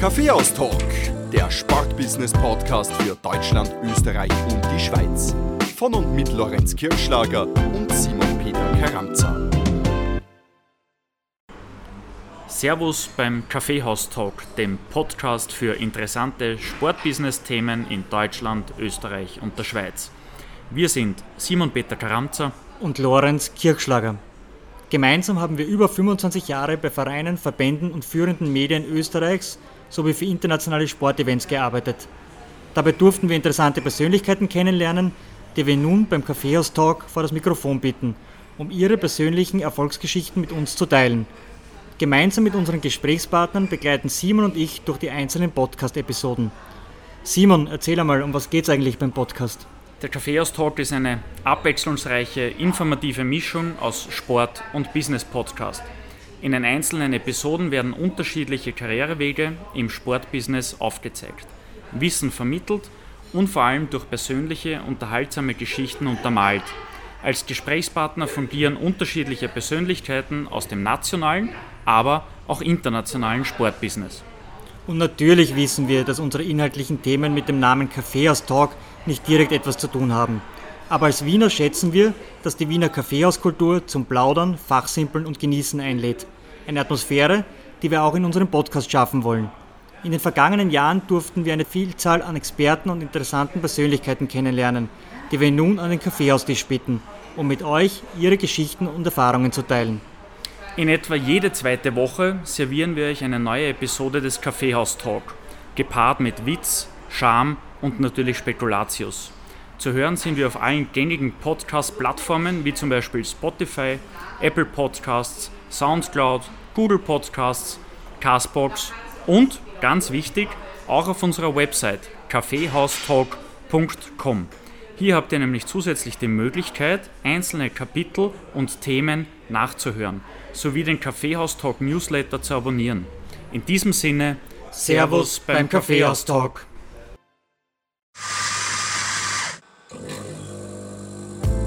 Kaffeehaus Talk, der Sportbusiness-Podcast für Deutschland, Österreich und die Schweiz. Von und mit Lorenz Kirschlager und Simon Peter Karamza. Servus beim Kaffeehaus Talk, dem Podcast für interessante Sportbusiness-Themen in Deutschland, Österreich und der Schweiz. Wir sind Simon Peter Karamza und Lorenz Kirschlager. Gemeinsam haben wir über 25 Jahre bei Vereinen, Verbänden und führenden Medien Österreichs sowie für internationale Sportevents gearbeitet. Dabei durften wir interessante Persönlichkeiten kennenlernen, die wir nun beim Kaffeehaus Talk vor das Mikrofon bitten, um ihre persönlichen Erfolgsgeschichten mit uns zu teilen. Gemeinsam mit unseren Gesprächspartnern begleiten Simon und ich durch die einzelnen Podcast-Episoden. Simon, erzähl einmal, um was geht es eigentlich beim Podcast? Der Kaffeehaus Talk ist eine abwechslungsreiche, informative Mischung aus Sport und Business Podcast. In den einzelnen Episoden werden unterschiedliche Karrierewege im Sportbusiness aufgezeigt, Wissen vermittelt und vor allem durch persönliche, unterhaltsame Geschichten untermalt. Als Gesprächspartner fungieren unterschiedliche Persönlichkeiten aus dem nationalen, aber auch internationalen Sportbusiness. Und natürlich wissen wir, dass unsere inhaltlichen Themen mit dem Namen Kaffeehaus Talk nicht direkt etwas zu tun haben. Aber als Wiener schätzen wir, dass die Wiener Kaffeehauskultur zum Plaudern, Fachsimpeln und Genießen einlädt. Eine Atmosphäre, die wir auch in unserem Podcast schaffen wollen. In den vergangenen Jahren durften wir eine Vielzahl an Experten und interessanten Persönlichkeiten kennenlernen, die wir nun an den Kaffeehaustisch bitten, um mit euch ihre Geschichten und Erfahrungen zu teilen. In etwa jede zweite Woche servieren wir euch eine neue Episode des Kaffeehaus Talk, gepaart mit Witz, Charme und natürlich Spekulatius. Zu hören sind wir auf allen gängigen Podcast-Plattformen wie zum Beispiel Spotify, Apple Podcasts, Soundcloud, Google Podcasts, Castbox und, ganz wichtig, auch auf unserer Website kaffeehaustalk.com. Hier habt ihr nämlich zusätzlich die Möglichkeit, einzelne Kapitel und Themen nachzuhören, sowie den Kaffeehaus Talk Newsletter zu abonnieren. In diesem Sinne, Servus beim Kaffeehaus